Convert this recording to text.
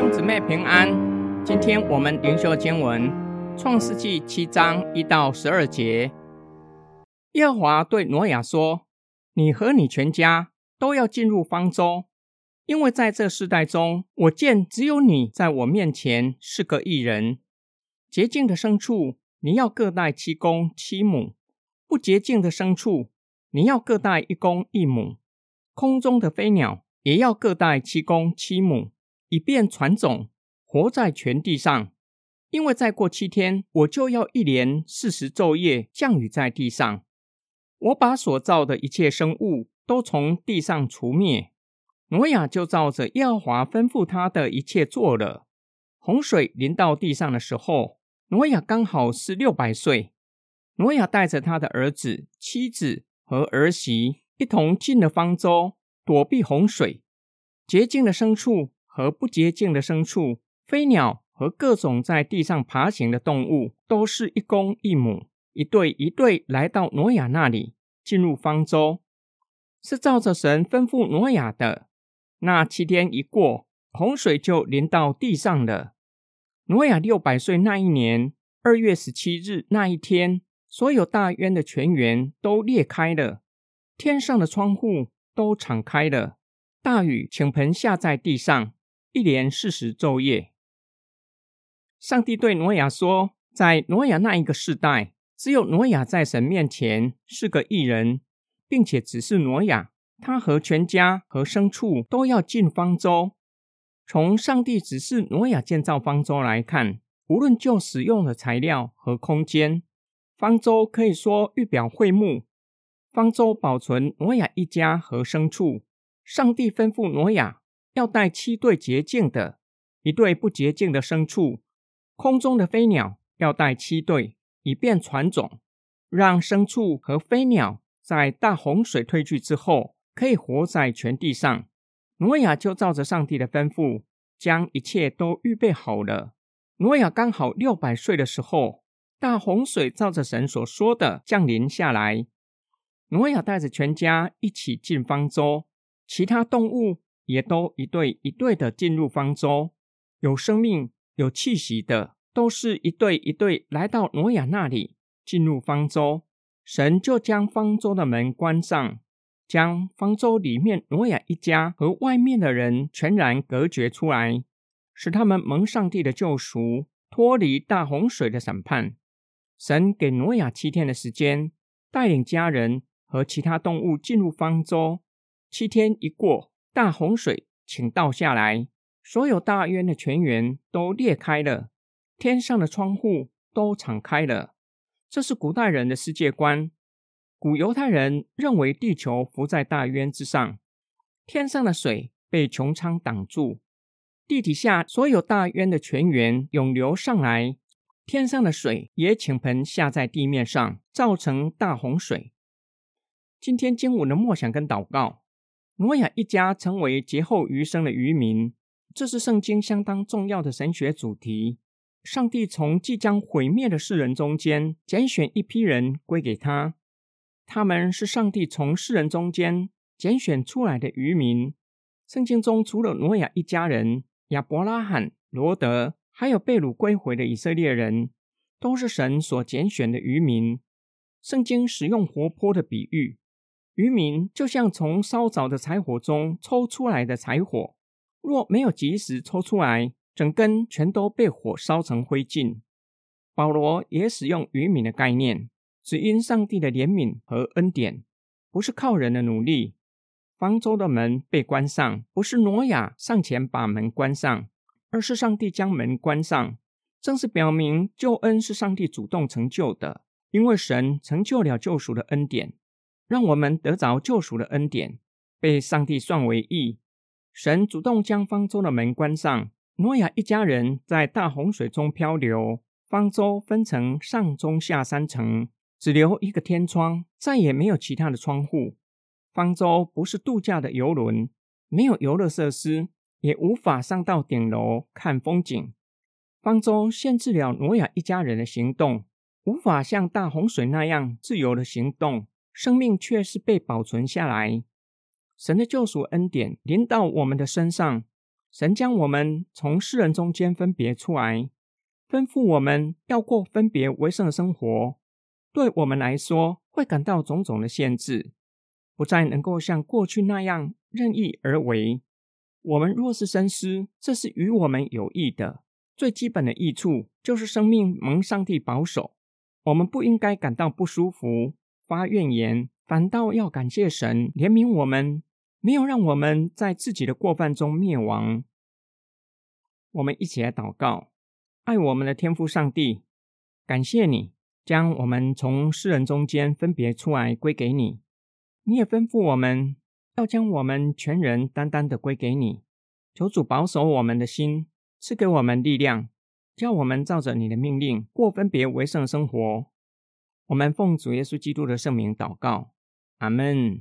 兄姊妹平安，今天我们灵修经文《创世纪》七章一到十二节。耶和华对挪亚说：“你和你全家都要进入方舟，因为在这世代中，我见只有你在我面前是个义人。洁净的牲畜，你要各带七公七母；不洁净的牲畜，你要各带一公一母。空中的飞鸟也要各带七公七母。”以便传种，活在全地上。因为再过七天，我就要一连四十昼夜降雨在地上。我把所造的一切生物都从地上除灭。挪亚就照着耶和华吩咐他的一切做了。洪水临到地上的时候，挪亚刚好是六百岁。挪亚带着他的儿子、妻子和儿媳一同进了方舟，躲避洪水。洁净的牲畜。和不洁净的牲畜、飞鸟和各种在地上爬行的动物，都是一公一母，一对一对来到挪亚那里，进入方舟，是照着神吩咐挪亚的。那七天一过，洪水就淋到地上了。挪亚六百岁那一年二月十七日那一天，所有大渊的泉源都裂开了，天上的窗户都敞开了，大雨倾盆下在地上。一连四十昼夜，上帝对挪亚说：“在挪亚那一个世代，只有挪亚在神面前是个义人，并且只是挪亚，他和全家和牲畜都要进方舟。从上帝指示挪亚建造方舟来看，无论就使用的材料和空间，方舟可以说预表会幕。方舟保存挪亚一家和牲畜。上帝吩咐挪亚。”要带七对洁净的，一对不洁净的牲畜。空中的飞鸟要带七对，以便传种，让牲畜和飞鸟在大洪水退去之后，可以活在全地上。挪亚就照着上帝的吩咐，将一切都预备好了。挪亚刚好六百岁的时候，大洪水照着神所说的降临下来。挪亚带着全家一起进方舟，其他动物。也都一对一对的进入方舟，有生命、有气息的，都是一对一对来到挪亚那里进入方舟。神就将方舟的门关上，将方舟里面挪亚一家和外面的人全然隔绝出来，使他们蒙上帝的救赎，脱离大洪水的审判。神给挪亚七天的时间，带领家人和其他动物进入方舟。七天一过。大洪水倾倒下来，所有大渊的泉源都裂开了，天上的窗户都敞开了。这是古代人的世界观。古犹太人认为地球浮在大渊之上，天上的水被穹苍挡住，地底下所有大渊的泉源涌流上来，天上的水也倾盆下在地面上，造成大洪水。今天经文的默想跟祷告。挪亚一家成为劫后余生的渔民，这是圣经相当重要的神学主题。上帝从即将毁灭的世人中间拣选一批人归给他，他们是上帝从世人中间拣选出来的渔民。圣经中除了挪亚一家人、亚伯拉罕、罗德，还有被掳归回的以色列人，都是神所拣选的渔民。圣经使用活泼的比喻。余民就像从烧着的柴火中抽出来的柴火，若没有及时抽出来，整根全都被火烧成灰烬。保罗也使用余民的概念，只因上帝的怜悯和恩典，不是靠人的努力。方舟的门被关上，不是挪亚上前把门关上，而是上帝将门关上，正是表明救恩是上帝主动成就的，因为神成就了救赎的恩典。让我们得着救赎的恩典，被上帝算为义。神主动将方舟的门关上，挪亚一家人在大洪水中漂流。方舟分成上中下三层，只留一个天窗，再也没有其他的窗户。方舟不是度假的游轮，没有游乐设施，也无法上到顶楼看风景。方舟限制了挪亚一家人的行动，无法像大洪水那样自由的行动。生命却是被保存下来。神的救赎恩典临到我们的身上，神将我们从世人中间分别出来，吩咐我们要过分别为圣的生活。对我们来说，会感到种种的限制，不再能够像过去那样任意而为。我们若是深思，这是与我们有益的。最基本的益处就是生命蒙上帝保守。我们不应该感到不舒服、发怨言，反倒要感谢神怜悯我们，没有让我们在自己的过犯中灭亡。我们一起来祷告：爱我们的天父上帝，感谢你将我们从世人中间分别出来归给你。你也吩咐我们要将我们全人单单的归给你。求主保守我们的心，赐给我们力量。叫我们照着你的命令过分别为圣的生活。我们奉主耶稣基督的圣名祷告，阿门。